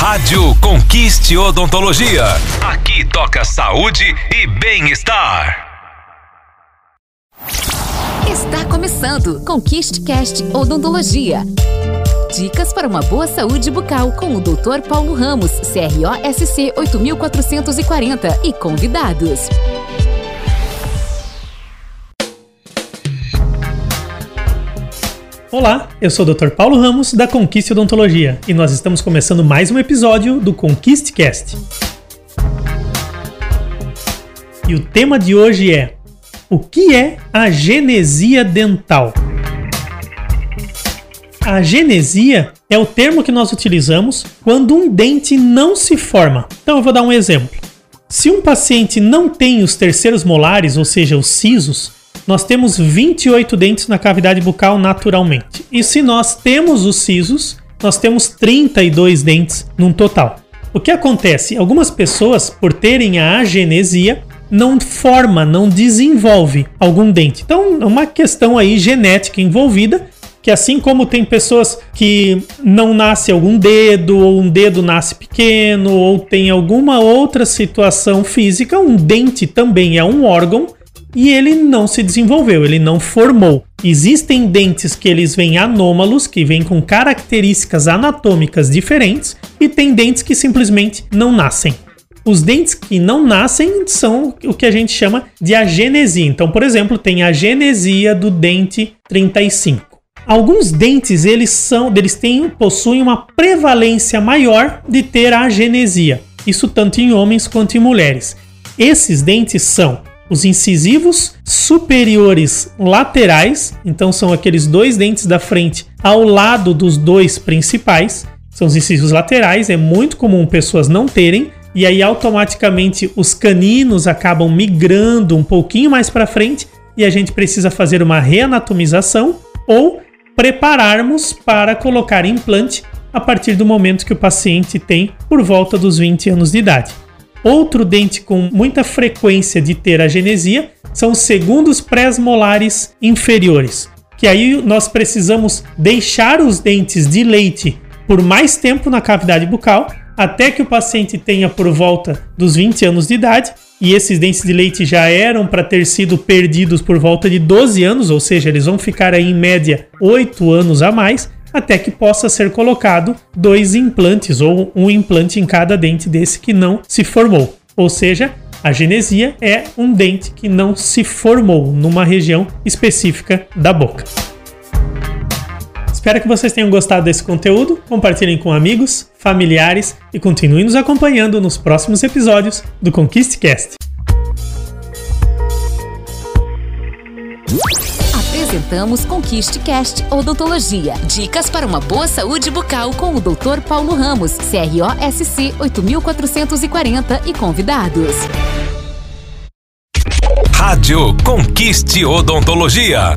Rádio Conquiste Odontologia. Aqui toca saúde e bem-estar. Está começando Conquiste Cast Odontologia. Dicas para uma boa saúde bucal com o Dr. Paulo Ramos, CROSC 8440 e convidados. Olá, eu sou o Dr. Paulo Ramos da Conquiste Odontologia e nós estamos começando mais um episódio do Conquistecast. E o tema de hoje é: o que é a genesia dental? A genesia é o termo que nós utilizamos quando um dente não se forma. Então eu vou dar um exemplo. Se um paciente não tem os terceiros molares, ou seja, os sisos, nós temos 28 dentes na cavidade bucal naturalmente. E se nós temos os sisos, nós temos 32 dentes num total. O que acontece? Algumas pessoas, por terem a agenesia, não forma, não desenvolve algum dente. Então, é uma questão aí genética envolvida, que assim como tem pessoas que não nasce algum dedo, ou um dedo nasce pequeno, ou tem alguma outra situação física, um dente também é um órgão e ele não se desenvolveu, ele não formou. Existem dentes que eles vêm anômalos, que vêm com características anatômicas diferentes, e tem dentes que simplesmente não nascem. Os dentes que não nascem são o que a gente chama de agenesia. Então, por exemplo, tem a genesia do dente 35. Alguns dentes eles são, eles têm, possuem uma prevalência maior de ter a agenesia. Isso tanto em homens quanto em mulheres. Esses dentes são os incisivos superiores laterais, então são aqueles dois dentes da frente ao lado dos dois principais, são os incisivos laterais, é muito comum pessoas não terem, e aí automaticamente os caninos acabam migrando um pouquinho mais para frente e a gente precisa fazer uma reanatomização ou prepararmos para colocar implante a partir do momento que o paciente tem por volta dos 20 anos de idade. Outro dente com muita frequência de ter agenesia são os segundos pré-molares inferiores, que aí nós precisamos deixar os dentes de leite por mais tempo na cavidade bucal até que o paciente tenha por volta dos 20 anos de idade, e esses dentes de leite já eram para ter sido perdidos por volta de 12 anos, ou seja, eles vão ficar aí em média 8 anos a mais, até que possa ser colocado dois implantes ou um implante em cada dente desse que não se formou. Ou seja, a genesia é um dente que não se formou numa região específica da boca. Espero que vocês tenham gostado desse conteúdo, compartilhem com amigos, familiares e continuem nos acompanhando nos próximos episódios do ConquistCast. Apresentamos Conquiste Cast Odontologia. Dicas para uma boa saúde bucal com o Dr. Paulo Ramos, CROSC 8440 e convidados. Rádio Conquiste Odontologia.